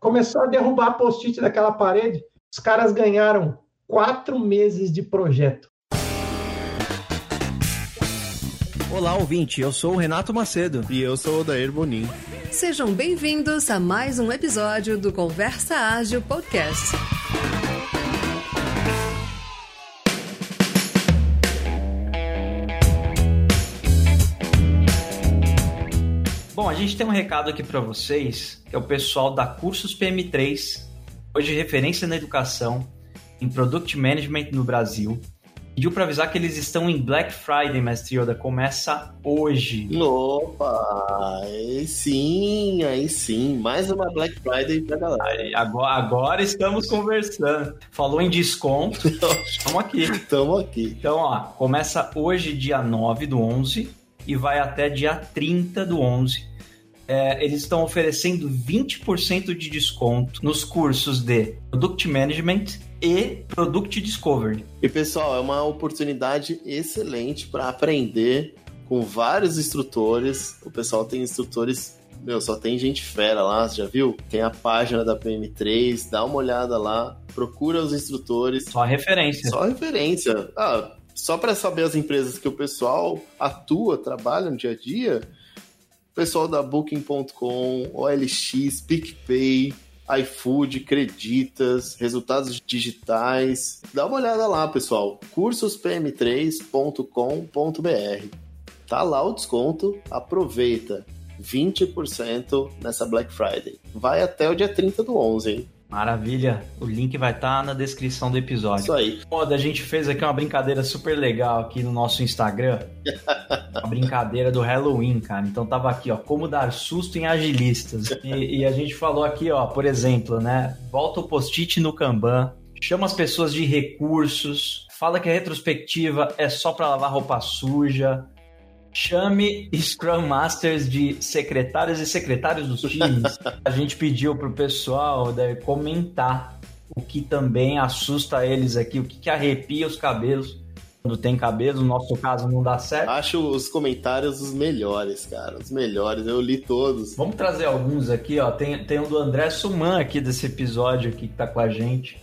começou a derrubar post-it daquela parede. Os caras ganharam quatro meses de projeto. Olá, ouvinte. Eu sou o Renato Macedo. E eu sou o Dair Bonin. Sejam bem-vindos a mais um episódio do Conversa Ágil Podcast. A gente tem um recado aqui para vocês, que é o pessoal da Cursos PM3, hoje referência na educação, em Product Management no Brasil. Pediu para avisar que eles estão em Black Friday, Mestre Yoda. Começa hoje. Opa! Aí sim, aí sim. Mais uma Black Friday pra galera. Aí, agora, agora estamos conversando. Falou em desconto. Estamos aqui. Estamos aqui. Então, ó, começa hoje, dia 9 do 11, e vai até dia 30 do 11 é, eles estão oferecendo 20% de desconto nos cursos de Product Management e Product Discovery. E pessoal, é uma oportunidade excelente para aprender com vários instrutores. O pessoal tem instrutores meu, só tem gente fera lá, já viu? Tem a página da PM3, dá uma olhada lá, procura os instrutores. Só referência. Só referência. Ah, só para saber as empresas que o pessoal atua, trabalha no dia a dia, pessoal da Booking.com, OLX, PicPay, iFood, Creditas, resultados digitais. Dá uma olhada lá, pessoal. cursospm3.com.br. Tá lá o desconto, aproveita. 20% nessa Black Friday. Vai até o dia 30 do 11, hein? Maravilha. O link vai estar tá na descrição do episódio. Isso aí. Moda, a gente fez aqui uma brincadeira super legal aqui no nosso Instagram. uma brincadeira do Halloween, cara. Então tava aqui, ó, como dar susto em agilistas. E, e a gente falou aqui, ó, por exemplo, né? Volta o post-it no Kanban, chama as pessoas de recursos, fala que a retrospectiva é só para lavar roupa suja, Chame Scrum Masters de secretários e secretários dos times. A gente pediu pro pessoal né, comentar o que também assusta eles aqui, o que, que arrepia os cabelos quando tem cabelo, no nosso caso não dá certo. Acho os comentários os melhores, cara, os melhores, eu li todos. Vamos trazer alguns aqui, ó, tem, tem um do André Suman aqui desse episódio aqui que tá com a gente.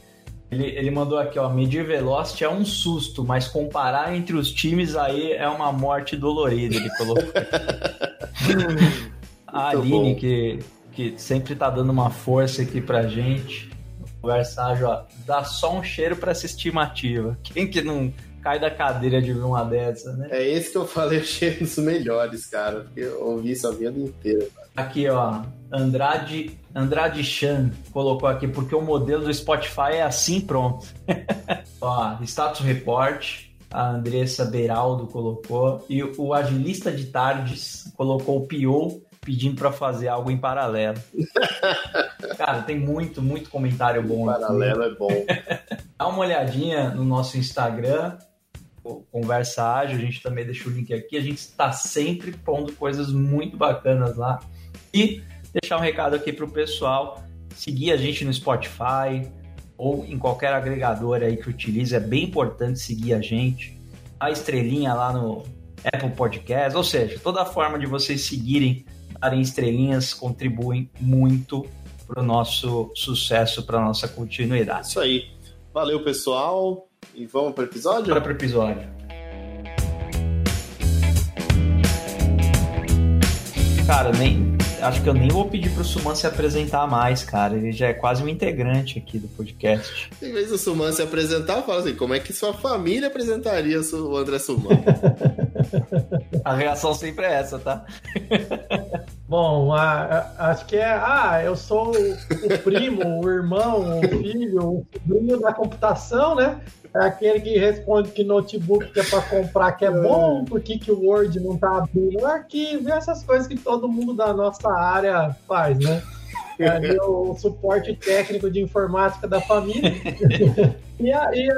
Ele, ele mandou aqui, ó, medir velocity é um susto, mas comparar entre os times aí é uma morte dolorida, ele colocou. a Aline, que, que sempre tá dando uma força aqui pra gente. Conversar, ó, dá só um cheiro pra essa estimativa. Quem que não cai da cadeira de ver uma dessa, né? É esse que eu falei, achei dos melhores, cara. Porque eu ouvi isso a vida inteira. Cara. Aqui, ó, Andrade, Andrade Chan colocou aqui, porque o modelo do Spotify é assim, pronto. ó, status report, a Andressa Beraldo colocou, e o agilista de tardes colocou o Pio pedindo para fazer algo em paralelo. Cara, tem muito, muito comentário bom. Em paralelo aqui. é bom. Dá uma olhadinha no nosso Instagram, Conversa Ágil, a gente também deixa o link aqui. A gente está sempre pondo coisas muito bacanas lá. E deixar um recado aqui para o pessoal seguir a gente no Spotify ou em qualquer agregador aí que utilize. É bem importante seguir a gente. A estrelinha lá no Apple Podcast, ou seja, toda forma de vocês seguirem, darem estrelinhas, contribuem muito para o nosso sucesso, para nossa continuidade. Isso aí. Valeu, pessoal. E vamos para o episódio? Para o episódio. Cara, nem, acho que eu nem vou pedir pro Suman se apresentar mais, cara. Ele já é quase um integrante aqui do podcast. Em vez do Suman se apresentar, fala assim: como é que sua família apresentaria o André Suman? a reação sempre é essa, tá? Bom, a, a, acho que é. Ah, eu sou o primo, o irmão, o filho, o sobrinho da computação, né? É aquele que responde que notebook que é para comprar que é bom, por que, que o Word não tá abrindo o arquivo, essas coisas que todo mundo da nossa área faz, né? É ali o, suporte técnico de informática da família. e aí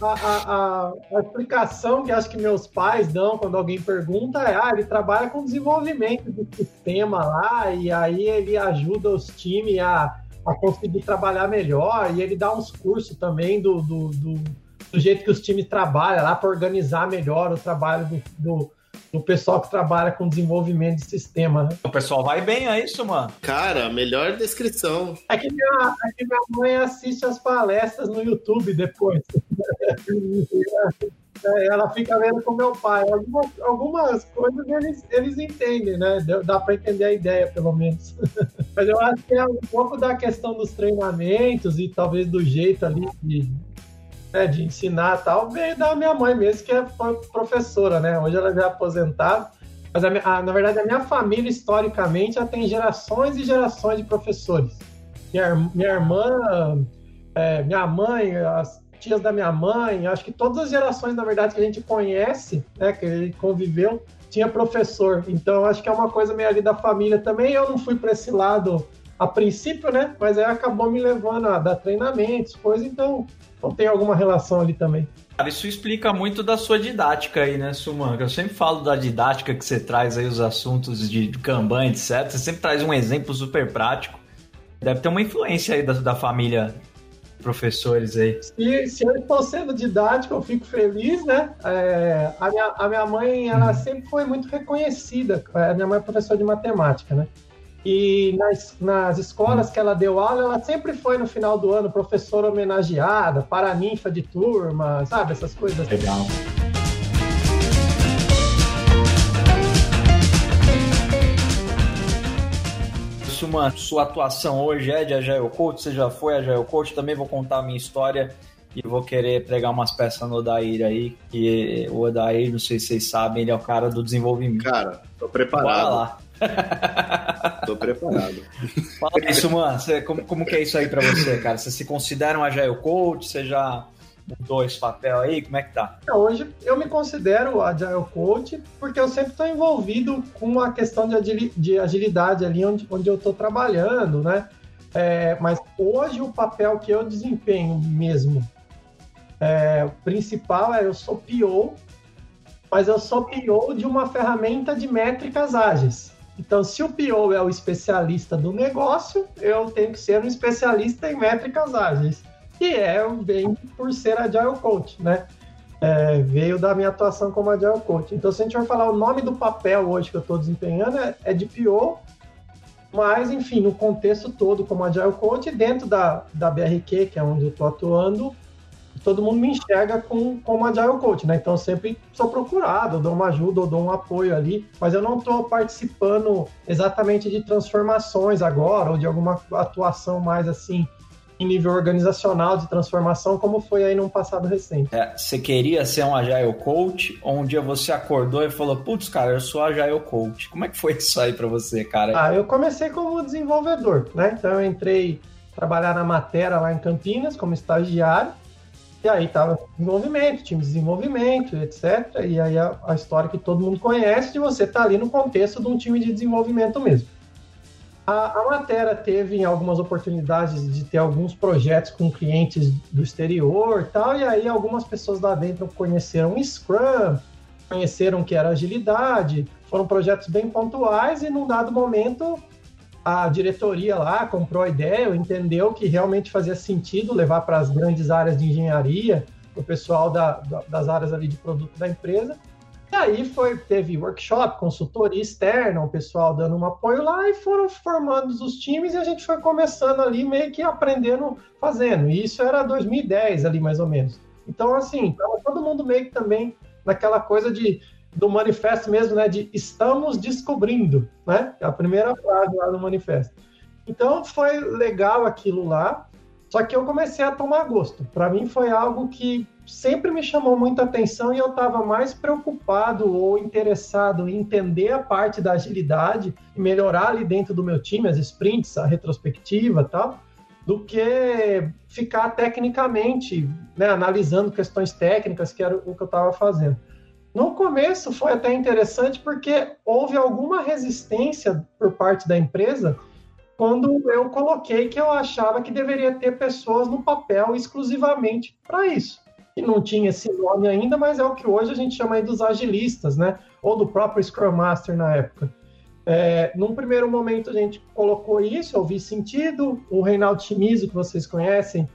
a, a, a, explicação que acho que meus pais dão quando alguém pergunta é: ah, ele trabalha com desenvolvimento de sistema lá, e aí ele ajuda os times a, a conseguir trabalhar melhor, e ele dá uns cursos também do, do, do do jeito que os times trabalham lá para organizar melhor o trabalho do, do, do pessoal que trabalha com desenvolvimento de sistema. Né? O pessoal vai bem, é isso, mano? Cara, melhor descrição. É que minha, é que minha mãe assiste as palestras no YouTube depois. Ela fica vendo com meu pai. Algumas, algumas coisas eles, eles entendem, né? Dá para entender a ideia, pelo menos. Mas eu acho que é um pouco da questão dos treinamentos e talvez do jeito ali de, né, de ensinar tal, veio da minha mãe mesmo, que é professora, né? Hoje ela já é aposentada. Mas, a, a, na verdade, a minha família, historicamente, já tem gerações e gerações de professores. Minha, minha irmã, é, minha mãe, as tias da minha mãe, acho que todas as gerações, na verdade, que a gente conhece, né, que a gente conviveu, tinha professor. Então, acho que é uma coisa meio ali da família também. Eu não fui para esse lado a princípio, né? Mas aí acabou me levando a dar treinamentos, coisa. Então, então tem alguma relação ali também. Cara, isso explica muito da sua didática aí, né, Suman? Eu sempre falo da didática que você traz aí, os assuntos de Kanban, etc. Você sempre traz um exemplo super prático. Deve ter uma influência aí da, da família professores aí. Se, se eu estou sendo didático, eu fico feliz, né? É, a, minha, a minha mãe, ela uhum. sempre foi muito reconhecida. A minha mãe é professora de matemática, né? E nas, nas escolas que ela deu aula, ela sempre foi no final do ano professora homenageada, paraninfa de turma, sabe? Essas coisas. Legal. Uma sua atuação hoje é de Agile Coach, você já foi Agile Coach, também vou contar a minha história e vou querer pregar umas peças no Odair aí, que o Odair, não sei se vocês sabem, ele é o cara do desenvolvimento. Cara, tô preparado. Bora lá. Tô preparado. Fala isso, mano. Você, como, como que é isso aí pra você, cara? Você se considera um Agile Coach? Você já mudou esse papel aí? Como é que tá? Hoje eu me considero Agile Coach porque eu sempre estou envolvido com a questão de agilidade ali onde, onde eu estou trabalhando, né? É, mas hoje o papel que eu desempenho mesmo, é, o principal é eu sou PO, mas eu sou PO de uma ferramenta de métricas ágeis. Então, se o PO é o especialista do negócio, eu tenho que ser um especialista em métricas ágeis. E é bem por ser Agile Coach, né? É, veio da minha atuação como Agile Coach. Então, se a gente for falar o nome do papel hoje que eu estou desempenhando, é, é, de PO, mas, enfim, no contexto todo como Agile Coach, dentro da, da BRQ, que é onde eu estou atuando, todo mundo me enxerga com, como Agile Coach, né? Então eu sempre sou procurado, dou uma ajuda, ou dou um apoio ali, mas eu não estou participando exatamente de transformações agora, ou de alguma atuação mais assim em nível organizacional de transformação, como foi aí num passado recente. É, você queria ser um Agile Coach, ou um dia você acordou e falou, putz, cara, eu sou Agile Coach. Como é que foi isso aí para você, cara? Ah, eu comecei como desenvolvedor, né? Então eu entrei trabalhar na matéria lá em Campinas como estagiário, e aí tava desenvolvimento, time de desenvolvimento, etc. E aí a, a história que todo mundo conhece de você estar tá ali no contexto de um time de desenvolvimento mesmo. A, a matéria teve algumas oportunidades de ter alguns projetos com clientes do exterior e tal, e aí algumas pessoas lá dentro conheceram Scrum, conheceram que era agilidade, foram projetos bem pontuais e num dado momento a diretoria lá comprou a ideia, entendeu que realmente fazia sentido levar para as grandes áreas de engenharia, o pessoal da, da, das áreas ali de produto da empresa. E aí foi, teve workshop, consultoria externa, o pessoal dando um apoio lá e foram formando os times e a gente foi começando ali meio que aprendendo, fazendo. E isso era 2010 ali mais ou menos. Então assim, tava todo mundo meio que também naquela coisa de do manifesto mesmo, né? De estamos descobrindo, né? É a primeira frase lá do manifesto. Então foi legal aquilo lá, só que eu comecei a tomar gosto. Para mim foi algo que sempre me chamou muita atenção e eu estava mais preocupado ou interessado em entender a parte da agilidade e melhorar ali dentro do meu time, as sprints, a retrospectiva tal, do que ficar tecnicamente né, analisando questões técnicas, que era o que eu estava fazendo. No começo foi até interessante porque houve alguma resistência por parte da empresa quando eu coloquei que eu achava que deveria ter pessoas no papel exclusivamente para isso. E não tinha esse nome ainda, mas é o que hoje a gente chama dos agilistas, né? Ou do próprio Scrum Master na época. É, num primeiro momento a gente colocou isso, eu vi sentido. O Reinaldo Chimizo, que vocês conhecem,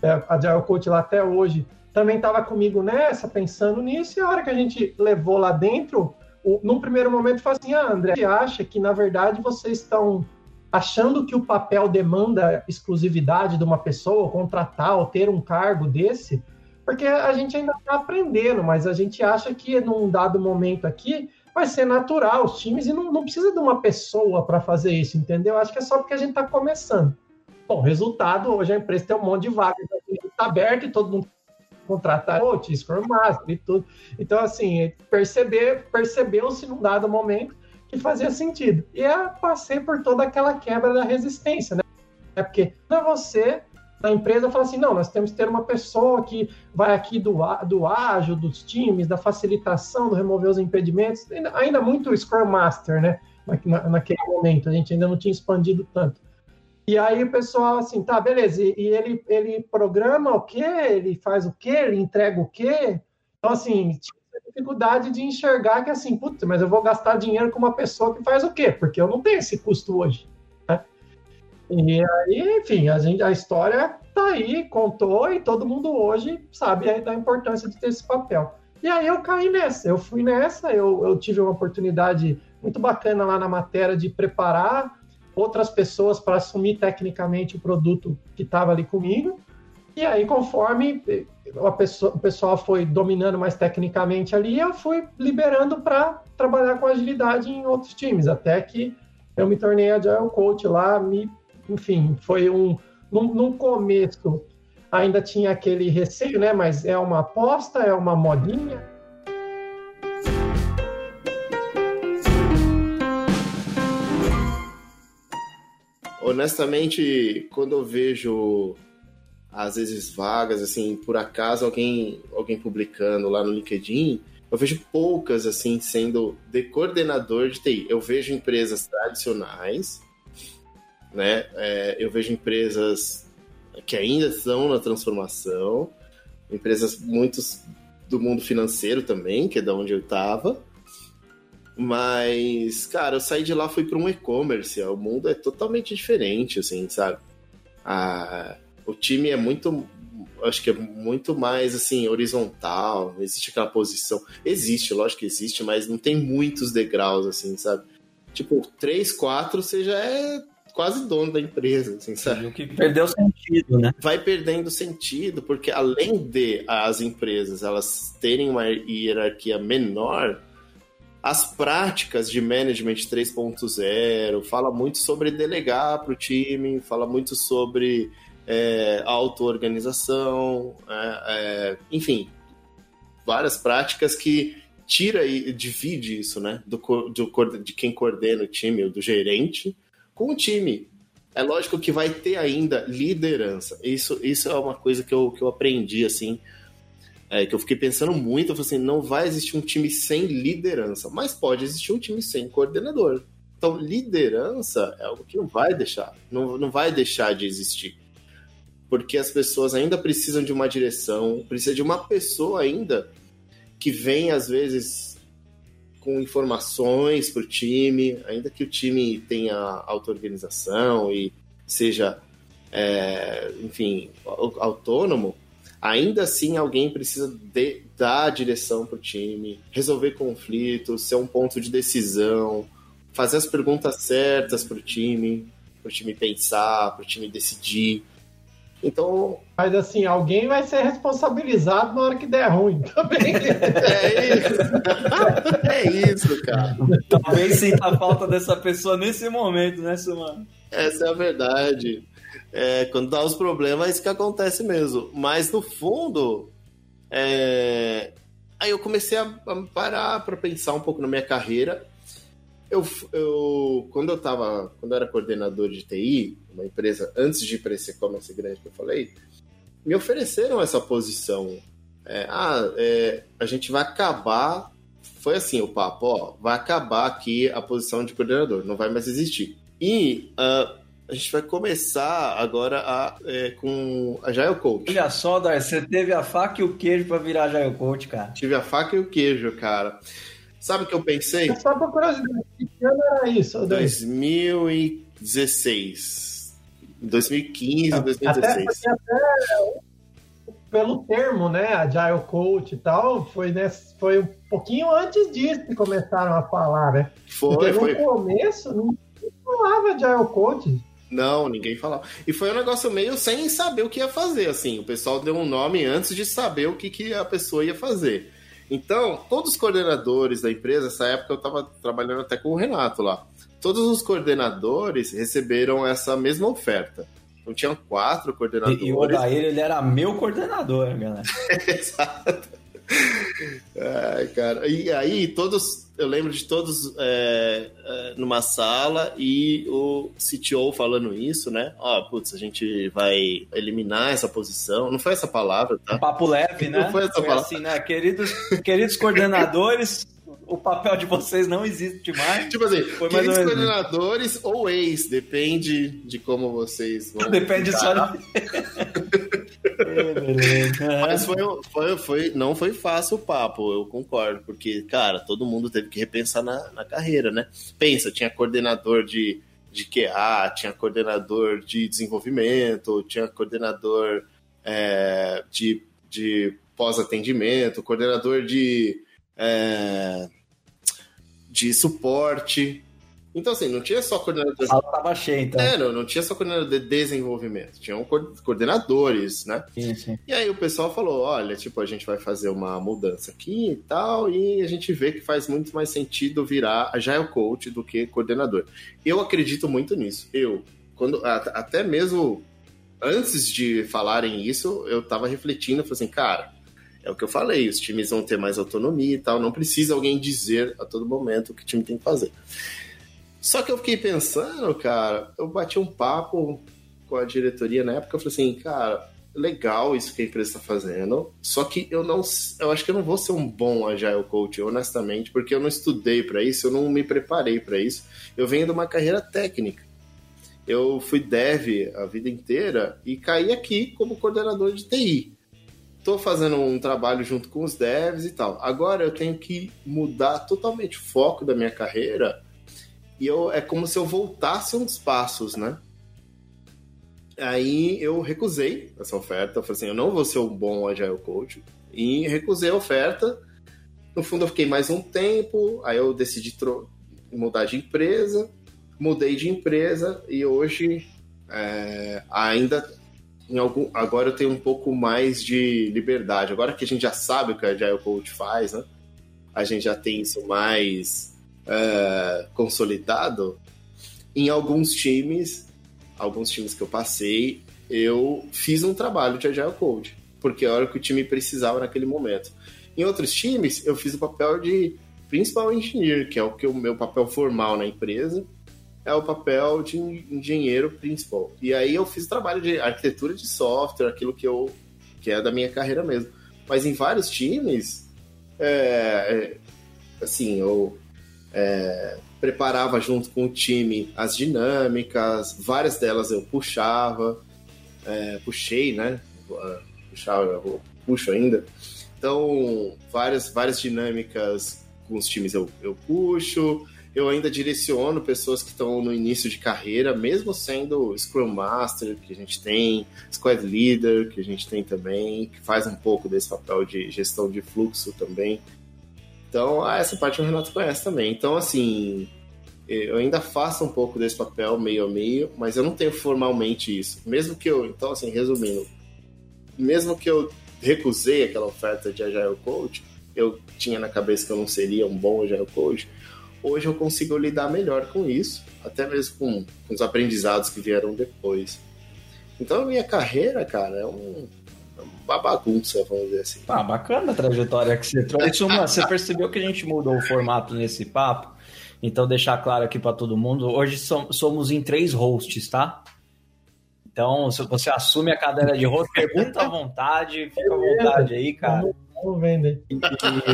é, a Agile Coach lá até hoje, também estava comigo nessa, pensando nisso, e a hora que a gente levou lá dentro, o, num primeiro momento fala assim, ah, André, você acha que na verdade vocês estão achando que o papel demanda exclusividade de uma pessoa, contratar ou ter um cargo desse? Porque a gente ainda está aprendendo, mas a gente acha que num dado momento aqui vai ser natural os times e não, não precisa de uma pessoa para fazer isso, entendeu? Acho que é só porque a gente está começando. Bom, resultado, hoje a empresa tem um monte de vagas está aberto e todo mundo contratar coach, Scrum Master e tudo. Então, assim, perceber, percebeu-se num dado momento que fazia sentido. E eu passei por toda aquela quebra da resistência, né? É porque não é você na empresa fala assim, não, nós temos que ter uma pessoa que vai aqui do, do ágil, dos times, da facilitação, do remover os impedimentos, ainda, ainda muito Scrum Master, né? Na, naquele momento, a gente ainda não tinha expandido tanto. E aí o pessoal assim, tá, beleza, e, ele, ele programa o quê? Ele faz o quê? Ele entrega o quê? Então, assim, dificuldade de enxergar que assim, putz, mas eu vou gastar dinheiro com uma pessoa que faz o quê? Porque eu não tenho esse custo hoje. Né? E aí, enfim, a, gente, a história tá aí, contou, e todo mundo hoje sabe da importância de ter esse papel. E aí eu caí nessa, eu fui nessa, eu, eu tive uma oportunidade muito bacana lá na matéria de preparar outras pessoas para assumir tecnicamente o produto que estava ali comigo. E aí, conforme pessoa, o pessoal foi dominando mais tecnicamente ali, eu fui liberando para trabalhar com agilidade em outros times, até que eu me tornei Agile Coach lá, me, enfim, foi um... Num começo ainda tinha aquele receio, né? Mas é uma aposta, é uma modinha, honestamente, quando eu vejo às vezes vagas, assim, por acaso alguém, alguém publicando lá no LinkedIn, eu vejo poucas, assim, sendo de coordenador de TI. Eu vejo empresas tradicionais, né? É, eu vejo empresas que ainda estão na transformação, empresas muitos do mundo financeiro também, que é da onde eu estava, mas, cara, eu saí de lá, fui para um e-commerce. O mundo é totalmente diferente, assim, sabe? A, o time é muito. Acho que é muito mais assim, horizontal. Não existe aquela posição. Existe, lógico que existe, mas não tem muitos degraus, assim, sabe? Tipo, três, quatro, você já é quase dono da empresa, assim, sabe? O que perdeu sentido, né? Vai perdendo sentido, porque além de as empresas elas terem uma hierarquia menor, as práticas de management 3.0, fala muito sobre delegar para o time, fala muito sobre é, auto-organização, é, é, enfim, várias práticas que tira e divide isso, né, do, do, de quem coordena o time, do gerente, com o time. É lógico que vai ter ainda liderança. Isso, isso é uma coisa que eu, que eu aprendi, assim, é, que eu fiquei pensando muito, eu falei assim, não vai existir um time sem liderança, mas pode existir um time sem coordenador. Então, liderança é algo que não vai deixar, não, não vai deixar de existir. Porque as pessoas ainda precisam de uma direção, precisa de uma pessoa ainda que vem, às vezes, com informações para o time, ainda que o time tenha auto-organização e seja, é, enfim, autônomo, ainda assim alguém precisa de, dar direção para o time, resolver conflitos, ser um ponto de decisão, fazer as perguntas certas para o time, para o time pensar, para o time decidir. Então. Mas assim, alguém vai ser responsabilizado na hora que der ruim também. é isso. é isso, cara. Talvez sinta falta dessa pessoa nesse momento, né, Sumano? Essa é a verdade. É, quando dá os problemas, é isso que acontece mesmo. Mas no fundo, é... aí eu comecei a, parar para pensar um pouco na minha carreira. Eu, eu, quando eu tava, quando eu era coordenador de TI, uma empresa, antes de ir para esse e-commerce grande que eu falei, me ofereceram essa posição. É, ah, é, a gente vai acabar. Foi assim o papo, ó, vai acabar aqui a posição de coordenador, não vai mais existir. E uh, a gente vai começar agora a, é, com a Jail Coach. Olha só, Dar, você teve a faca e o queijo para virar Jail Coach, cara. Tive a faca e o queijo, cara. Sabe o que eu pensei? Só por curiosidade, que ano era isso? 2016. 2015, 2016. Até, até pelo termo, né? Agile Coach e tal, foi, né, foi um pouquinho antes disso que começaram a falar, né? Foi, Porque no foi. começo não falava Agile Coach. Não, ninguém falava. E foi um negócio meio sem saber o que ia fazer, assim. O pessoal deu um nome antes de saber o que, que a pessoa ia fazer. Então, todos os coordenadores da empresa, nessa época eu estava trabalhando até com o Renato lá. Todos os coordenadores receberam essa mesma oferta. Então tinham quatro coordenadores. E, e o Odair, ele era meu coordenador, galera. Exato. Ai, cara. E aí, todos. Eu lembro de todos é, é, numa sala e o CTO falando isso, né? Ó, putz, a gente vai eliminar essa posição. Não foi essa palavra, tá? Um papo leve, né? Não foi essa Foi palavra. assim, né? Queridos, queridos coordenadores, o papel de vocês não existe mais. Tipo assim, Foi mais queridos ou coordenadores ou ex, depende de como vocês vão. Depende só encarar. de... É. Mas foi, foi, foi, não foi fácil o papo, eu concordo, porque, cara, todo mundo teve que repensar na, na carreira, né? Pensa, tinha coordenador de, de QA, tinha coordenador de desenvolvimento, tinha coordenador é, de, de pós-atendimento, coordenador de, é, de suporte. Então, assim, não tinha só coordenador A sala tava cheia, então. é, não, não tinha só coordenador de desenvolvimento, tinham coor- coordenadores, né? Sim, sim. E aí o pessoal falou, olha, tipo, a gente vai fazer uma mudança aqui e tal, e a gente vê que faz muito mais sentido virar Agile Coach do que coordenador. Eu acredito muito nisso. Eu, quando até mesmo antes de falarem isso, eu tava refletindo, falei assim, cara, é o que eu falei, os times vão ter mais autonomia e tal, não precisa alguém dizer a todo momento o que o time tem que fazer. Só que eu fiquei pensando, cara, eu bati um papo com a diretoria na época, eu falei assim, cara, legal isso que a empresa está fazendo, só que eu não, eu acho que eu não vou ser um bom agile coach, honestamente, porque eu não estudei para isso, eu não me preparei para isso. Eu venho de uma carreira técnica. Eu fui dev a vida inteira e caí aqui como coordenador de TI. Tô fazendo um trabalho junto com os devs e tal. Agora eu tenho que mudar totalmente o foco da minha carreira e eu, é como se eu voltasse uns passos, né? Aí eu recusei essa oferta. Eu falei assim: eu não vou ser um bom Agile Coach. E recusei a oferta. No fundo, eu fiquei mais um tempo. Aí eu decidi mudar de empresa. Mudei de empresa e hoje é, ainda. Em algum, agora eu tenho um pouco mais de liberdade. Agora que a gente já sabe o que a Agile Coach faz, né? A gente já tem isso mais é, consolidado. Em alguns times, alguns times que eu passei, eu fiz um trabalho de Agile Coach, porque era o que o time precisava naquele momento. Em outros times, eu fiz o papel de Principal Engineer, que é o que o meu papel formal na empresa, é o papel de engenheiro principal. E aí eu fiz trabalho de arquitetura de software, aquilo que eu que é da minha carreira mesmo. Mas em vários times, é, é, assim, eu é, preparava junto com o time as dinâmicas, várias delas eu puxava, é, puxei, né? Puxava, puxo ainda. Então, várias, várias dinâmicas com os times eu, eu puxo. Eu ainda direciono pessoas que estão no início de carreira, mesmo sendo Scrum Master, que a gente tem, Squad Leader, que a gente tem também, que faz um pouco desse papel de gestão de fluxo também. Então, ah, essa parte o Renato conhece também. Então, assim, eu ainda faço um pouco desse papel meio a meio, mas eu não tenho formalmente isso. Mesmo que eu, então, assim, resumindo, mesmo que eu recusei aquela oferta de Agile Coach, eu tinha na cabeça que eu não seria um bom Agile Coach, hoje eu consigo lidar melhor com isso, até mesmo com, com os aprendizados que vieram depois. Então, a minha carreira, cara, é um, uma bagunça, vamos dizer assim. Ah, bacana a trajetória que você trouxe. Uma, você percebeu que a gente mudou o formato nesse papo? Então, deixar claro aqui para todo mundo: hoje somos em três hosts, tá? Então, se você assume a cadeira de host, pergunta à vontade, fica à vontade aí, cara. Vamos vendo aí.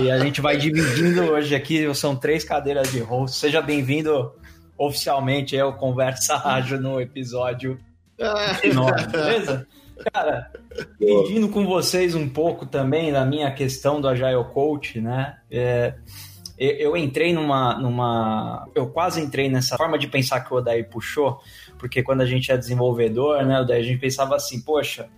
E a gente vai dividindo hoje aqui, são três cadeiras de host. Seja bem-vindo oficialmente ao Conversa Ágil no episódio 9, beleza? Cara, dividindo com vocês um pouco também da minha questão do Agile Coach, né? É, eu entrei numa, numa. Eu quase entrei nessa forma de pensar que o Odair puxou, porque quando a gente é desenvolvedor, né, Odair, a gente pensava assim, poxa,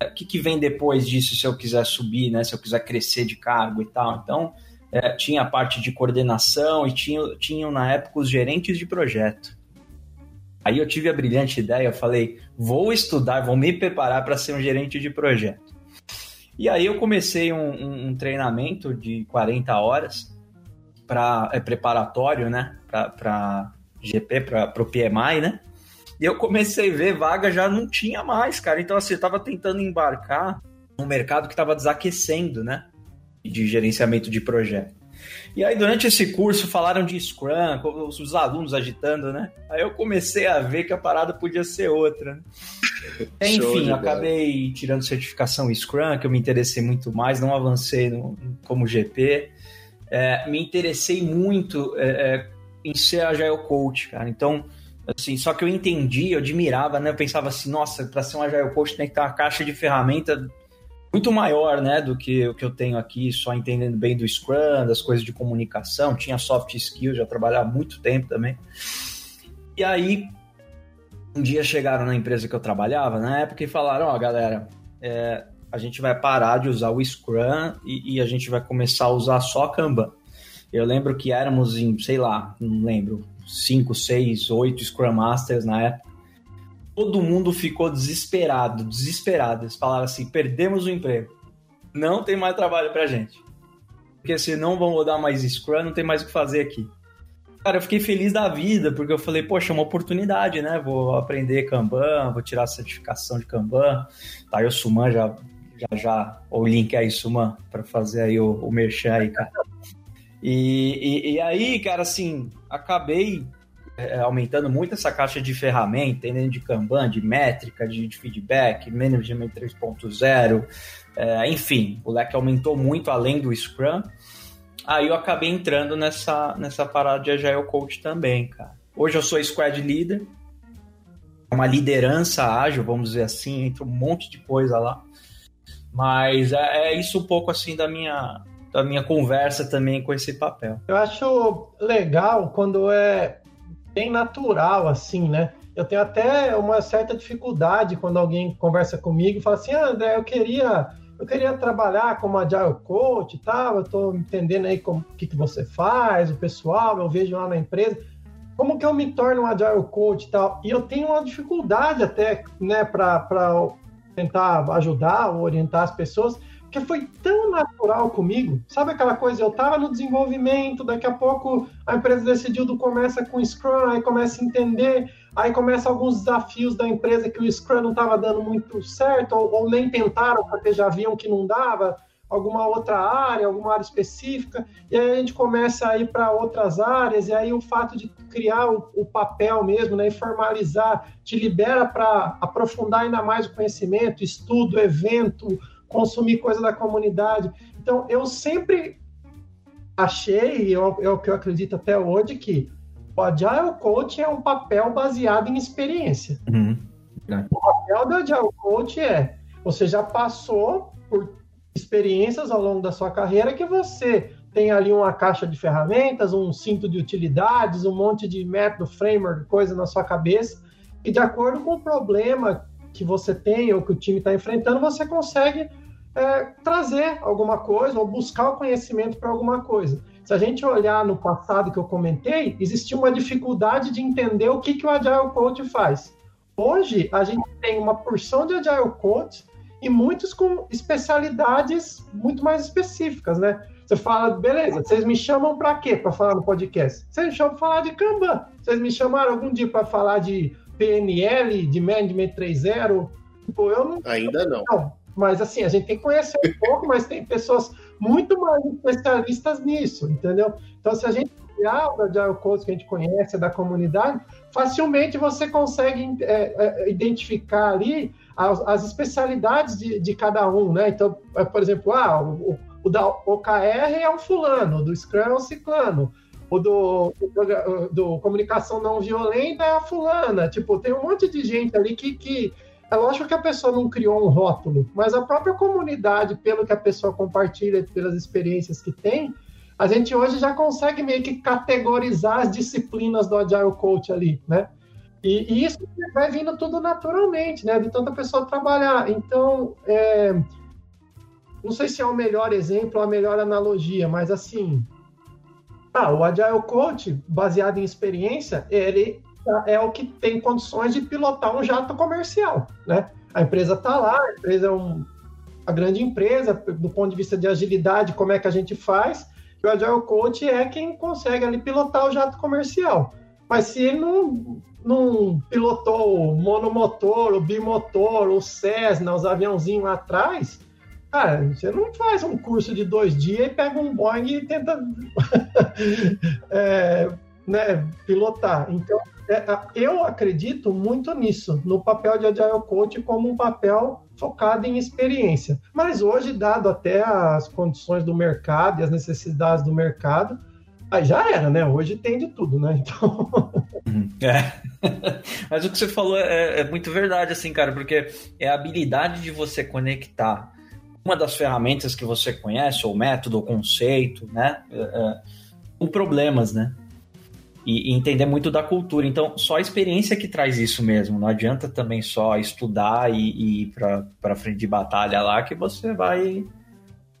o que, que vem depois disso se eu quiser subir, né? Se eu quiser crescer de cargo e tal. Então, é, tinha a parte de coordenação e tinha, tinham na época os gerentes de projeto. Aí eu tive a brilhante ideia, eu falei, vou estudar, vou me preparar para ser um gerente de projeto. E aí eu comecei um, um, um treinamento de 40 horas para é preparatório, né? Para GP, para o PMI, né? E eu comecei a ver vaga já não tinha mais, cara. Então assim, eu estava tentando embarcar no mercado que estava desaquecendo, né? De gerenciamento de projeto. E aí, durante esse curso, falaram de Scrum, os alunos agitando, né? Aí eu comecei a ver que a parada podia ser outra. Né? Enfim, acabei tirando certificação Scrum, que eu me interessei muito mais, não avancei no, como GP. É, me interessei muito é, é, em ser Agile Coach, cara. Então, assim, só que eu entendi, eu admirava, né? Eu pensava assim, nossa, para ser um Agile Coach tem que ter uma caixa de ferramenta muito maior, né, do que o que eu tenho aqui, só entendendo bem do Scrum, das coisas de comunicação, tinha soft skills, já trabalhava há muito tempo também. E aí, um dia chegaram na empresa que eu trabalhava, na época, e falaram, ó, oh, galera, é, a gente vai parar de usar o Scrum e, e, a gente vai começar a usar só Kanban. Eu lembro que éramos em, sei lá, não lembro, cinco, seis, oito Scrum Masters na época todo mundo ficou desesperado, desesperado. Eles falaram assim: perdemos o emprego. Não tem mais trabalho pra gente. Porque se não vão rodar mais Scrum, não tem mais o que fazer aqui. Cara, eu fiquei feliz da vida, porque eu falei, poxa, é uma oportunidade, né? Vou aprender Kanban, vou tirar a certificação de Kanban. Tá o Suman já, já, já, o link aí, Suman, para fazer aí o, o merchan aí, cara. E, e, e aí, cara, assim, acabei é, aumentando muito essa caixa de ferramenta, entendendo de Kanban, de métrica, de, de feedback, Management 3.0, é, enfim, o leque aumentou muito além do Scrum. Aí eu acabei entrando nessa, nessa parada de Agile Coach também, cara. Hoje eu sou Squad Leader, uma liderança ágil, vamos dizer assim, entre um monte de coisa lá. Mas é, é isso um pouco assim da minha, da minha conversa também com esse papel. Eu acho legal quando é bem natural, assim, né? Eu tenho até uma certa dificuldade quando alguém conversa comigo e fala assim, ah, André, eu queria, eu queria trabalhar como Agile Coach e tal, eu estou entendendo aí o que, que você faz, o pessoal, eu vejo lá na empresa. Como que eu me torno um Agile Coach e tal? E eu tenho uma dificuldade até, né, para tentar ajudar ou orientar as pessoas, porque foi tão natural comigo. Sabe aquela coisa? Eu estava no desenvolvimento, daqui a pouco a empresa decidiu do começa com Scrum, aí começa a entender, aí começa alguns desafios da empresa que o Scrum não estava dando muito certo, ou, ou, nem tentaram porque já viam que não dava, alguma outra área, alguma área específica, e aí a gente começa a ir para outras áreas, e aí o fato de criar o, o papel mesmo, né, e formalizar, te libera para aprofundar ainda mais o conhecimento, estudo, evento, consumir coisa da comunidade. Então, eu sempre achei, e é o que eu acredito até hoje, que o Agile Coach é um papel baseado em experiência. Uhum. É. O papel do Agile Coach é, você já passou por experiências ao longo da sua carreira que você tem ali uma caixa de ferramentas, um cinto de utilidades, um monte de método, framework, coisa na sua cabeça, e de acordo com o problema que você tem ou que o time está enfrentando, você consegue é, trazer alguma coisa ou buscar o conhecimento para alguma coisa. Se a gente olhar no passado que eu comentei, existia uma dificuldade de entender o que, que o Agile Coach faz. Hoje, a gente tem uma porção de Agile Coach e muitos com especialidades muito mais específicas, né? Você fala, beleza, vocês me chamam para quê para falar no podcast? Vocês me chamam para falar de Kanban. Vocês me chamaram algum dia para falar de PNL, de Management 3.0? Tipo, eu não. Ainda não. não. Mas assim, a gente tem que conhecer um pouco, mas tem pessoas muito mais especialistas nisso, entendeu? Então, se a gente o Agile Coach que a gente conhece da comunidade, facilmente você consegue é, é, identificar ali as, as especialidades de, de, cada um, né? Então, é, por exemplo, ah, o, o da OKR é um fulano, do Scrum é um ciclano, o do, do, do, comunicação não violenta é a fulana. Tipo, tem um monte de gente ali que, que é lógico que a pessoa não criou um rótulo, mas a própria comunidade, pelo que a pessoa compartilha, pelas experiências que tem, a gente hoje já consegue meio que categorizar as disciplinas do Agile Coach ali, né? E, e, isso vai vindo tudo naturalmente, né? De tanta pessoa trabalhar. Então, é, não sei se é o melhor exemplo a melhor analogia, mas assim, ah, o Agile Coach, baseado em experiência, ele é o que tem condições de pilotar um jato comercial, né? A empresa está lá, a empresa é um, a grande empresa, do ponto de vista de agilidade, como é que a gente faz, e o Agile Coach é quem consegue ali pilotar o jato comercial. Mas se ele não, não pilotou o monomotor, o bimotor, o Cessna, os aviãozinhos lá atrás, cara, você não faz um curso de dois dias e pega um Boeing e tenta é, né, pilotar. Então, eu acredito muito nisso, no papel de Agile Coach como um papel focado em experiência. Mas hoje, dado até as condições do mercado e as necessidades do mercado, aí já era, né? Hoje tem de tudo, né? Então. Uhum. É. Mas o que você falou é, é muito verdade, assim, cara, porque é a habilidade de você conectar uma das ferramentas que você conhece, ou método, ou conceito, né? É, é, com problemas, né? E, entender muito da cultura. Então, só a experiência que traz isso mesmo. Não adianta também só estudar e, e ir para frente de batalha lá que você vai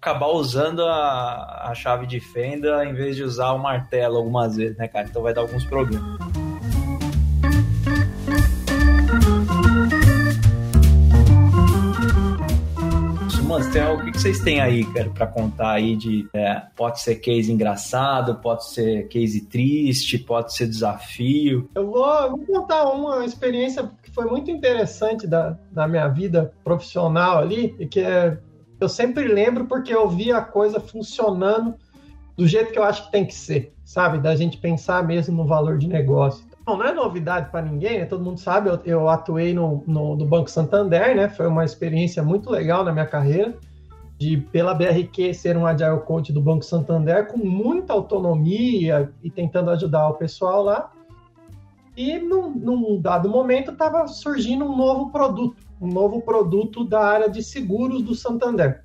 acabar usando a, a chave de fenda em vez de usar o martelo algumas vezes, né, cara? Então vai dar alguns problemas. Manstel, o que vocês têm aí, cara, para contar aí de é, pode ser case engraçado, pode ser case triste, pode ser desafio? Eu vou, vou contar uma experiência que foi muito interessante da, da minha vida profissional ali, e que é, eu sempre lembro porque eu vi a coisa funcionando do jeito que eu acho que tem que ser, sabe? Da gente pensar mesmo no valor de negócio. Bom, não é novidade para ninguém, né? todo mundo sabe, eu, eu atuei no, no, no, Banco Santander, né? Foi uma experiência muito legal na minha carreira, de pela BRQ ser um Agile Coach do Banco Santander, com muita autonomia e tentando ajudar o pessoal lá. E num, num dado momento estava surgindo um novo produto, um novo produto da área de seguros do Santander.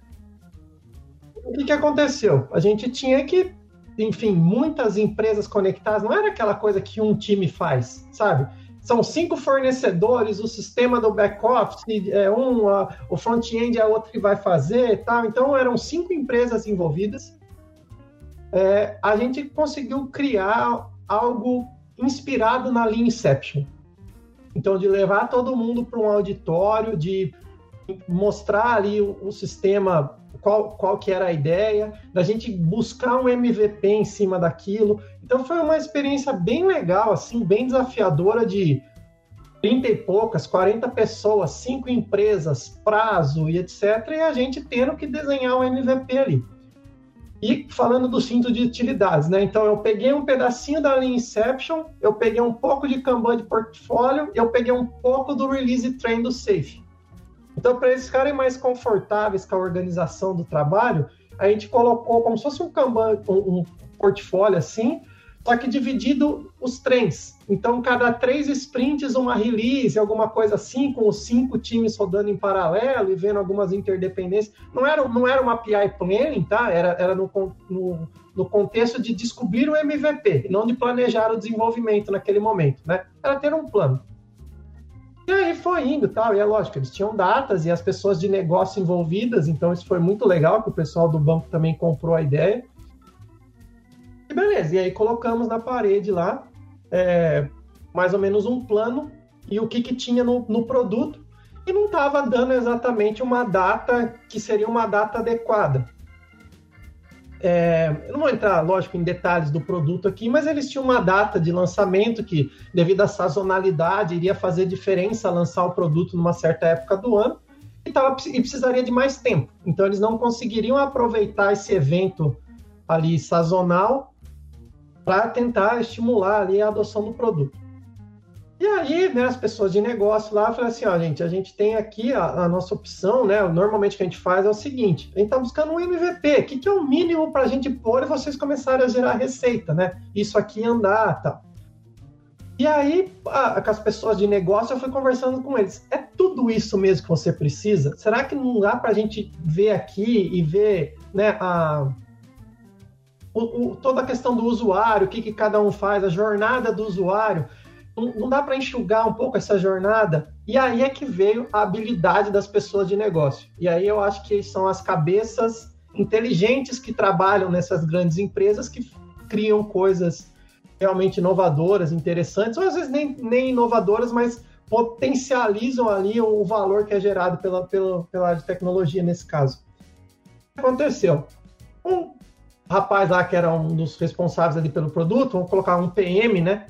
O que, que aconteceu? A gente tinha que enfim, muitas empresas conectadas, não era aquela coisa que um time faz, sabe? São cinco fornecedores, o sistema do back-office é um, a, o front-end é outro que vai fazer tal. Então, eram cinco empresas envolvidas. É, a gente conseguiu criar algo inspirado na Lean Inception. Então, de levar todo mundo para um auditório, de mostrar ali o, o sistema qual, qual que era a ideia, da gente buscar um MVP em cima daquilo. Então foi uma experiência bem legal, assim, bem desafiadora de 30 e poucas, 40 pessoas, cinco empresas, prazo e etc. E a gente tendo que desenhar um MVP ali. E falando do cinto de utilidades, né? Então eu peguei um pedacinho da Lean Inception, eu peguei um pouco de Kanban de portfólio, eu peguei um pouco do Release Train do Safe. Então, para eles ficarem mais confortáveis com a organização do trabalho, a gente colocou como se fosse um Kanban, um, um portfólio assim, só que dividido os trens. Então, cada três sprints, uma release, alguma coisa assim, com os cinco times rodando em paralelo e vendo algumas interdependências. Não era, não era uma PI planning, tá? Era, era no, no, no contexto de descobrir o MVP, não de planejar o desenvolvimento naquele momento, né? Era ter um plano. E aí foi indo tal, e é lógico, eles tinham datas e as pessoas de negócio envolvidas, então isso foi muito legal, que o pessoal do banco também comprou a ideia. E beleza, e aí colocamos na parede lá é, mais ou menos um plano e o que, que tinha no, no produto, e não estava dando exatamente uma data que seria uma data adequada. É, eu não vou entrar, lógico, em detalhes do produto aqui, mas eles tinham uma data de lançamento que, devido à sazonalidade, iria fazer diferença lançar o produto numa certa época do ano e, tava, e precisaria de mais tempo. Então, eles não conseguiriam aproveitar esse evento ali sazonal para tentar estimular ali a adoção do produto. E aí, né, as pessoas de negócio lá falaram assim, ó, gente, a gente tem aqui a, a nossa opção, né, normalmente o que a gente faz é o seguinte, a gente tá buscando um MVP, o que, que é o mínimo para a gente pôr e vocês começarem a gerar receita, né, isso aqui andar, tal. E aí, a, com as pessoas de negócio, eu fui conversando com eles, é tudo isso mesmo que você precisa? Será que não dá para a gente ver aqui e ver, né, a... O, o, toda a questão do usuário, o que, que cada um faz, a jornada do usuário, não, dá para enxugar um pouco essa jornada? E aí é que veio a habilidade das pessoas de negócio. E aí eu acho que são as cabeças inteligentes que trabalham nessas grandes empresas que criam coisas realmente inovadoras, interessantes, ou às vezes nem, nem inovadoras, mas potencializam ali o valor que é gerado pela, pela, pela tecnologia nesse caso. O que aconteceu? Um rapaz lá que era um dos responsáveis ali pelo produto, vamos colocar um PM, né?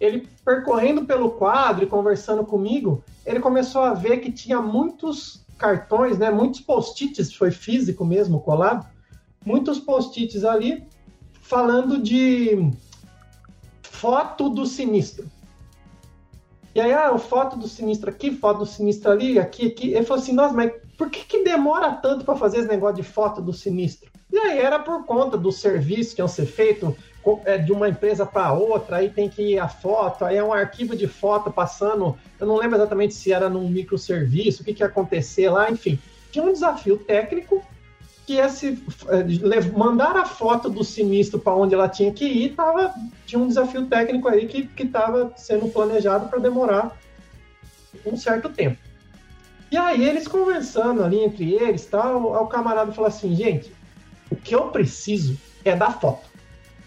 Ele percorrendo pelo quadro e conversando comigo, ele começou a ver que tinha muitos cartões, né? Muitos post-its, foi físico mesmo colado, muitos post-its ali falando de foto do sinistro. E aí, ah, foto do sinistro aqui, foto do sinistro ali, aqui, aqui. Ele falou assim, nossa, mas por que, que demora tanto para fazer esse negócio de foto do sinistro? E aí era por conta do serviço que iam ser feito é, de uma empresa para outra, aí tem que ir a foto, aí é um arquivo de foto passando, eu não lembro exatamente se era num microserviço, o que, que ia acontecer lá, enfim. Tinha um desafio técnico que esse é, mandar a foto do sinistro para onde ela tinha que ir, tava, tinha um desafio técnico aí que estava sendo planejado para demorar um certo tempo. E aí eles conversando ali entre eles, tal, o camarada falou assim, gente, o que eu preciso é da foto.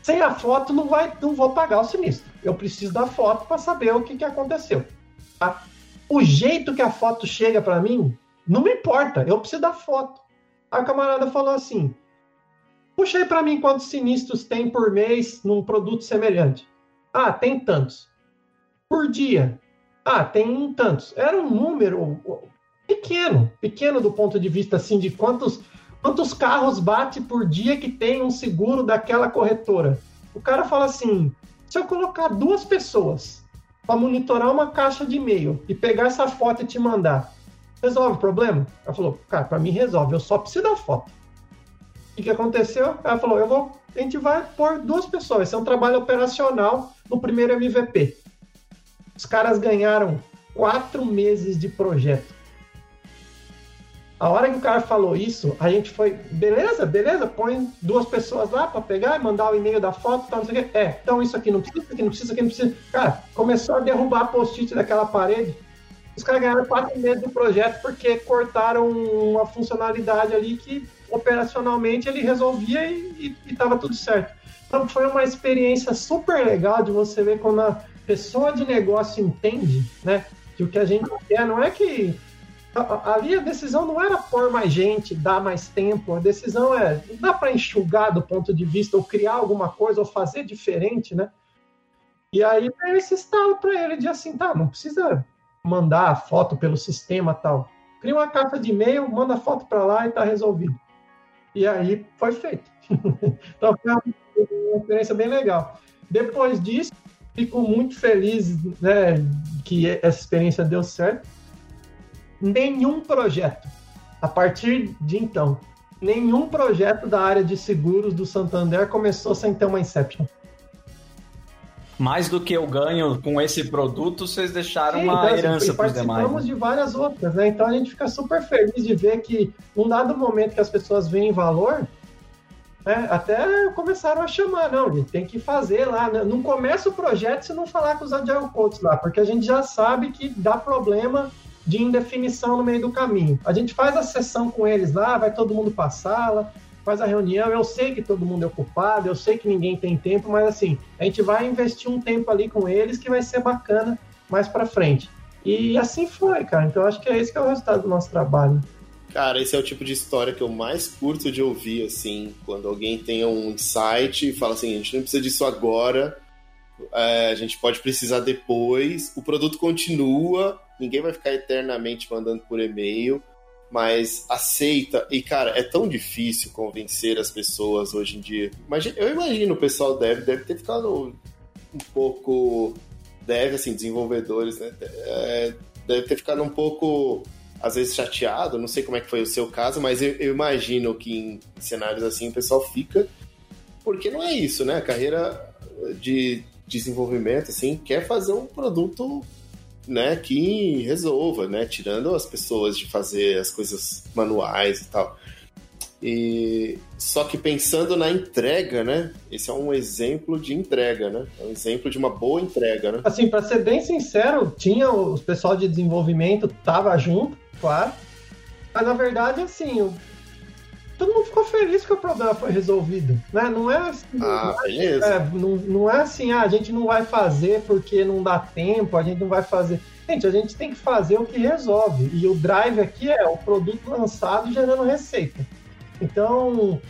Sem a foto não vai, não vou pagar o sinistro. Eu preciso da foto para saber o que, que aconteceu. Tá? O jeito que a foto chega para mim não me importa. Eu preciso da foto. A camarada falou assim: puxa aí para mim quantos sinistros tem por mês num produto semelhante. Ah, tem tantos. Por dia. Ah, tem tantos. Era um número pequeno, pequeno do ponto de vista assim de quantos quantos carros bate por dia que tem um seguro daquela corretora. O cara fala assim: se eu colocar duas pessoas para monitorar uma caixa de e-mail e pegar essa foto e te mandar, resolve o problema? Ela falou, cara, para mim resolve, eu só preciso da foto. O que aconteceu? Ela falou, eu vou, a gente vai pôr duas pessoas, esse é um trabalho operacional no primeiro MVP. Os caras ganharam quatro meses de projeto. A hora que o cara falou isso, a gente foi, beleza, beleza, põe duas pessoas lá para pegar e mandar o e-mail da foto, tal, não sei o quê. É, então isso aqui não precisa, isso aqui não precisa, isso aqui não precisa. Cara, começou a derrubar post-it daquela parede os caras ganharam quatro meses do projeto porque cortaram uma funcionalidade ali que operacionalmente ele resolvia e estava tudo certo. Então foi uma experiência super legal de você ver quando a pessoa de negócio entende, né? Que o que a gente quer não é que ali a decisão não era pôr mais gente, dar mais tempo, a decisão é não dá para enxugar do ponto de vista ou criar alguma coisa ou fazer diferente, né? E aí veio esse estalo para ele de assim, tá, não precisa mandar a foto pelo sistema tal. Cria uma caixa de e-mail, manda a foto para lá e está resolvido. E aí foi feito. então foi uma experiência bem legal. Depois disso, fico muito feliz né, que essa experiência deu certo. Nenhum projeto, a partir de então, nenhum projeto da área de seguros do Santander começou sem ter uma Inception mais do que eu ganho com esse produto, vocês deixaram Sim, uma então, assim, herança para os demais. Participamos né? de várias outras, né? Então a gente fica super feliz de ver que, num dado momento que as pessoas veem valor, né, até começaram a chamar, não, gente tem que fazer lá. Né? Não começa o projeto se não falar com os Agile Coaches lá, porque a gente já sabe que dá problema de indefinição no meio do caminho. A gente faz a sessão com eles lá, vai todo mundo para a sala, faz a reunião. Eu sei que todo mundo é ocupado, eu sei que ninguém tem tempo, mas assim, a gente vai investir um tempo ali com eles que vai ser bacana mais para frente. E assim foi, cara. Então acho que é esse que é o resultado do nosso trabalho. Cara, esse é o tipo de história que eu mais curto de ouvir, assim, quando alguém tem um insight e fala assim, a gente não precisa disso agora, é, a gente pode precisar depois, o produto continua, ninguém vai ficar eternamente mandando por e-mail, mas aceita. E, cara, é tão difícil convencer as pessoas hoje em dia. Mas eu imagino o pessoal deve, deve ter ficado um pouco. Deve, assim, desenvolvedores, né? É, deve ter ficado um pouco, às vezes, chateado. Não sei como é que foi o seu caso, mas eu, eu imagino que em cenários assim o pessoal fica. Porque não é isso, né? A carreira de desenvolvimento, assim, quer fazer um produto né, que resolva, né, tirando as pessoas de fazer as coisas manuais e tal. E só que pensando na entrega, né? Esse é um exemplo de entrega, né? É um exemplo de uma boa entrega, né? Assim, para ser bem sincero, tinha o pessoal de desenvolvimento tava junto, claro. Mas na verdade, assim, o... todo mundo ficou feliz que o problema foi resolvido, né? Não é assim, ah, não, é, é, não, não é assim, ah, a gente não vai fazer porque não dá tempo, a gente não vai fazer. Gente, a gente tem que fazer o que resolve. E o drive aqui é o produto lançado gerando receita. Então,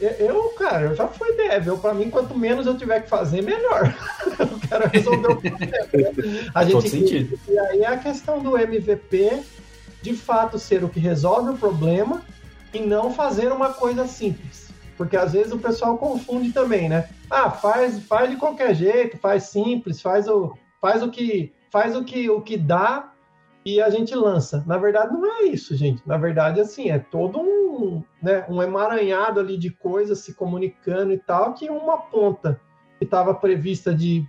eu, cara, eu já fui dev. Eu, pra mim, quanto menos eu tiver que fazer, melhor. eu quero resolver o problema. A gente, sentido. E aí é a questão do MVP, de fato, ser o que resolve o problema e não fazer uma coisa simples. Porque às vezes o pessoal confunde também, né? Ah, faz, faz de qualquer jeito, faz simples, faz o, faz o que faz o que, o que dá e a gente lança. Na verdade, não é isso, gente. Na verdade, assim, é todo um, né, um emaranhado ali de coisas se comunicando e tal, que uma ponta que estava prevista de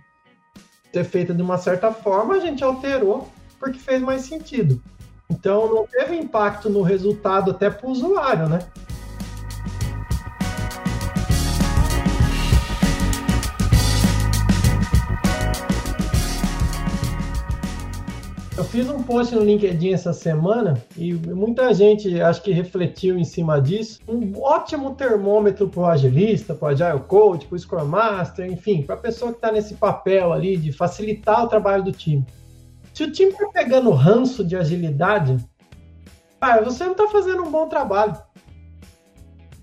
ser feita de uma certa forma, a gente alterou porque fez mais sentido. Então, não teve impacto no resultado até para o usuário, né? Eu fiz um post no LinkedIn essa semana e muita gente acho que refletiu em cima disso. Um ótimo termômetro para o agilista, para o agile coach, para o scrum master, enfim, para a pessoa que está nesse papel ali de facilitar o trabalho do time. Se o time está pegando ranço de agilidade, ah, você não está fazendo um bom trabalho.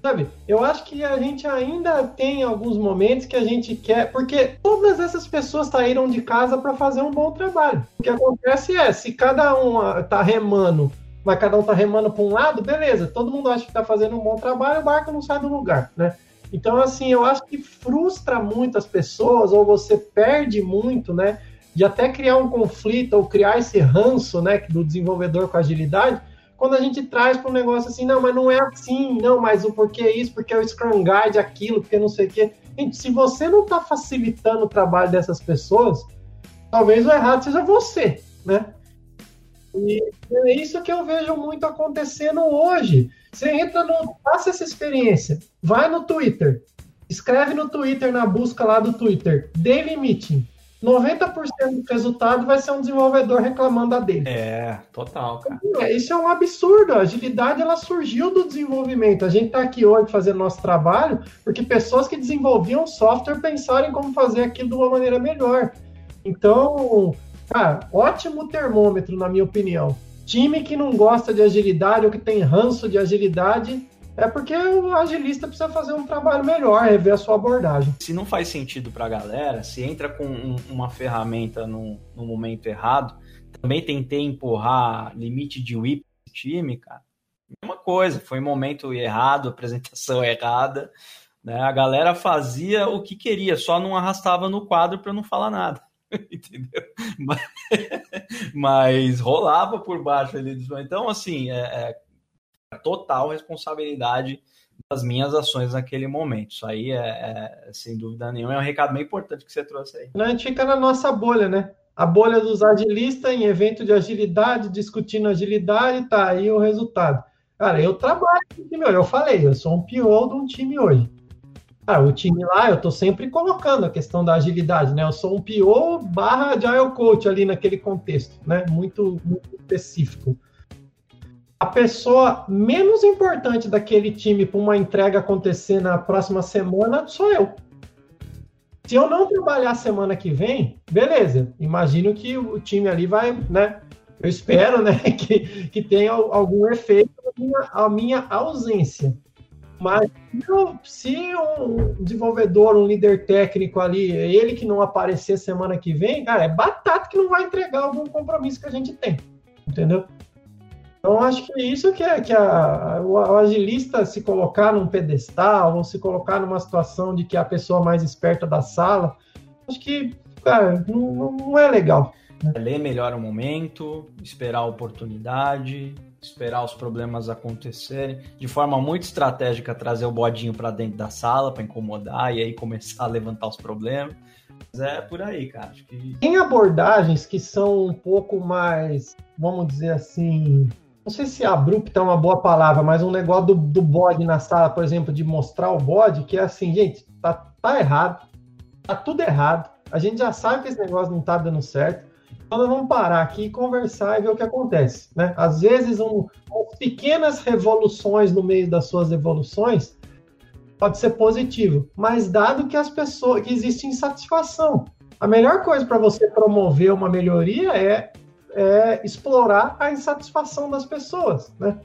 Sabe? Eu acho que a gente ainda tem alguns momentos que a gente quer, porque todas essas pessoas saíram de casa para fazer um bom trabalho. O que acontece é, se cada um está remando, mas cada um está remando para um lado, beleza, todo mundo acha que está fazendo um bom trabalho, o barco não sai do lugar, né? Então, assim, eu acho que frustra muito as pessoas, ou você perde muito, né? De até criar um conflito, ou criar esse ranço, né, do desenvolvedor com agilidade, quando a gente traz para um negócio assim, não, mas não é assim, não, mas o porquê é isso, porque é o Scrum Guide, aquilo, porque não sei o quê. Gente, se você não está facilitando o trabalho dessas pessoas, talvez o errado seja você, né? E é isso que eu vejo muito acontecendo hoje. Você entra no. Faça essa experiência. Vai no Twitter. Escreve no Twitter, na busca lá do Twitter. Daily Meeting. 90% do resultado vai ser um desenvolvedor reclamando a dele. É, total, cara. É, isso é um absurdo. A agilidade ela surgiu do desenvolvimento. A gente está aqui hoje fazendo nosso trabalho porque pessoas que desenvolviam software pensaram em como fazer aquilo de uma maneira melhor. Então, cara, ótimo termômetro, na minha opinião. Time que não gosta de agilidade ou que tem ranço de agilidade é porque o agilista precisa fazer um trabalho melhor, rever a sua abordagem. Se não faz sentido para a galera, se entra com um, uma ferramenta no, no, momento errado, também tentei empurrar limite de whip no time, cara. Mesma coisa, foi momento errado, apresentação errada. Né? A galera fazia o que queria, só não arrastava no quadro para não falar nada. Entendeu? Mas, mas, rolava por baixo ali. Então, assim, é, é total responsabilidade das minhas ações naquele momento. Isso aí é, é, sem dúvida nenhuma, é um recado bem importante que você trouxe aí. A gente fica na nossa bolha, né? A bolha dos agilistas em evento de agilidade, discutindo agilidade, tá aí o resultado. Cara, eu trabalho no time hoje, eu falei, eu sou um PO de um time hoje. Ah, o time lá, eu tô sempre colocando a questão da agilidade, né? Eu sou um PO barra Agile Coach ali naquele contexto, né? Muito, muito específico a pessoa menos importante daquele time para uma entrega acontecer na próxima semana sou eu. Se eu não trabalhar semana que vem, beleza. Imagino que o time ali vai, né? Eu espero, né, que, que tenha algum efeito a minha, a minha ausência. Mas se um desenvolvedor, um líder técnico ali, ele que não aparecer semana que vem, cara, é batata que não vai entregar algum compromisso que a gente tem. Entendeu? Então, acho que é isso que, é, que a, o, o agilista se colocar num pedestal ou se colocar numa situação de que é a pessoa mais esperta da sala, acho que, cara, não, não é legal. Né? Ler melhor o momento, esperar a oportunidade, esperar os problemas acontecerem, de forma muito estratégica trazer o bodinho para dentro da sala para incomodar e aí começar a levantar os problemas. Mas é por aí, cara. Acho que... Tem abordagens que são um pouco mais, vamos dizer assim, não sei se abrupta é uma boa palavra, mas um negócio do, do bode na sala, por exemplo, de mostrar o bode, que é assim, gente, tá, tá errado, tá tudo errado, a gente já sabe que esse negócio não tá dando certo, então nós vamos parar aqui e conversar e ver o que acontece, né? Às vezes, um, pequenas revoluções no meio das suas evoluções pode ser positivo, mas dado que as pessoas, que existe insatisfação, a melhor coisa para você promover uma melhoria é, é, explorar a insatisfação das pessoas, né?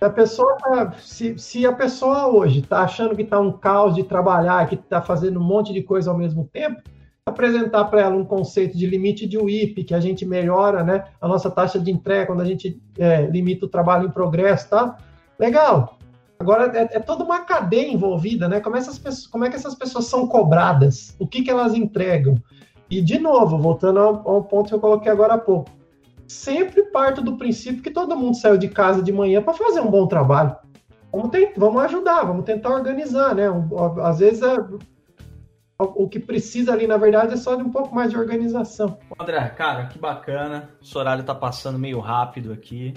A pessoa, tá, se, se a pessoa hoje está achando que está um caos de trabalhar, que está fazendo um monte de coisa ao mesmo tempo, apresentar para ela um conceito de limite de WIP, que a gente melhora né, a nossa taxa de entrega quando a gente é, limita o trabalho em progresso, tá? Legal. Agora é, é, toda uma cadeia envolvida, né? Como, essas pessoas, como é que essas pessoas são cobradas? O que, que elas entregam? E, de novo, voltando ao, ponto que eu coloquei agora há pouco, sempre parto do princípio que todo mundo saiu de casa de manhã para fazer um bom trabalho. Vamos, tentar, vamos ajudar, vamos tentar organizar, né? Às vezes é, o que precisa ali, na verdade, é só de um pouco mais de organização. André, cara, que bacana. O horário tá passando meio rápido aqui.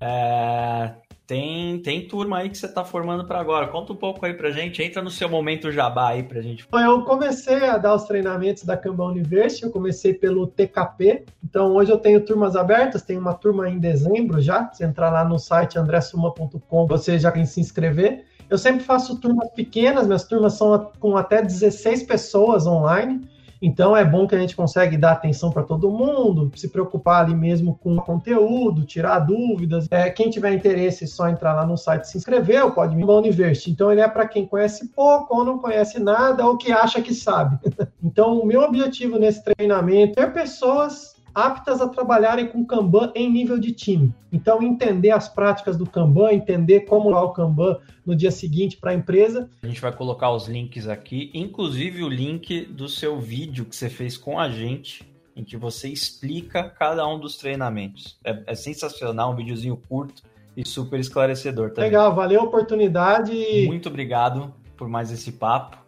É, tem, tem turma aí que você está formando para agora. Conta um pouco aí pra gente. Entra no seu momento jabá aí pra gente. Eu comecei a dar os treinamentos da Kanban University. Eu comecei pelo TKP. Então hoje eu tenho turmas abertas. Tem uma turma em dezembro já. Se entrar lá no site andressuma.com, você já tem se inscrever. Eu sempre faço turmas pequenas. Minhas turmas são com até 16 pessoas online. Então é bom que a gente consegue dar atenção para todo mundo, se preocupar ali mesmo com o conteúdo, tirar dúvidas. É, quem tiver interesse, é só entrar lá no site se inscrever, pode vir para University. Então ele é para quem conhece pouco ou não conhece nada ou que acha que sabe. então o meu objetivo nesse treinamento é pessoas aptas a trabalharem com Kanban em nível de time. Então, entender as práticas do Kanban, entender como usar o Kanban no dia seguinte para a empresa. A gente vai colocar os links aqui, inclusive o link do seu vídeo que você fez com a gente, em que você explica cada um dos treinamentos. É, é sensacional, um videozinho curto e super esclarecedor também. Legal, valeu a oportunidade. Muito obrigado por mais esse papo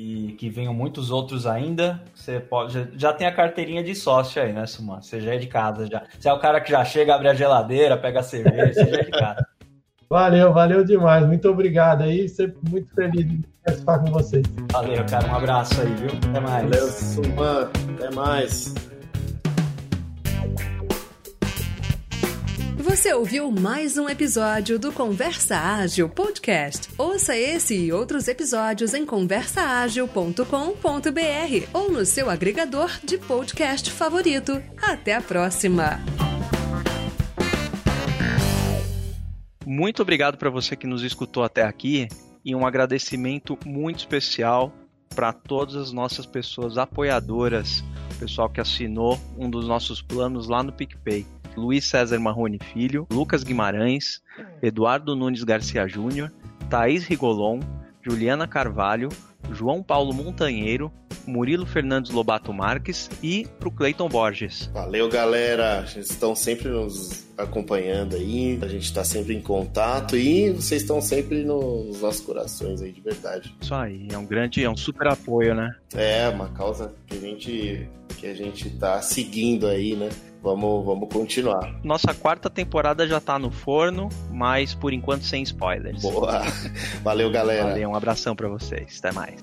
e que venham muitos outros ainda. Você pode já, já tem a carteirinha de sócio aí, né, Suman? Você já é de casa já. Você é o cara que já chega, abre a geladeira, pega a cerveja, você já é de casa. Valeu, valeu demais. Muito obrigado aí. Sempre muito feliz de participar com vocês. Valeu, cara. Um abraço aí, viu? Até mais. Valeu, Suman. Até mais. Você ouviu mais um episódio do Conversa Ágil Podcast. Ouça esse e outros episódios em conversaagil.com.br ou no seu agregador de podcast favorito. Até a próxima! Muito obrigado para você que nos escutou até aqui e um agradecimento muito especial para todas as nossas pessoas apoiadoras, o pessoal que assinou um dos nossos planos lá no PicPay. Luiz César Marrone Filho, Lucas Guimarães, Eduardo Nunes Garcia Júnior, Thaís Rigolon, Juliana Carvalho, João Paulo Montanheiro, Murilo Fernandes Lobato Marques e pro Cleiton Borges. Valeu, galera. Vocês estão sempre nos acompanhando aí, a gente está sempre em contato e vocês estão sempre nos nossos corações aí, de verdade. Isso aí, é um grande, é um super apoio, né? É, uma causa que a gente que a gente tá seguindo aí, né? Vamos, vamos continuar. Nossa quarta temporada já tá no forno, mas por enquanto sem spoilers. Boa. Valeu, galera. Valeu, um abração para vocês. Até mais.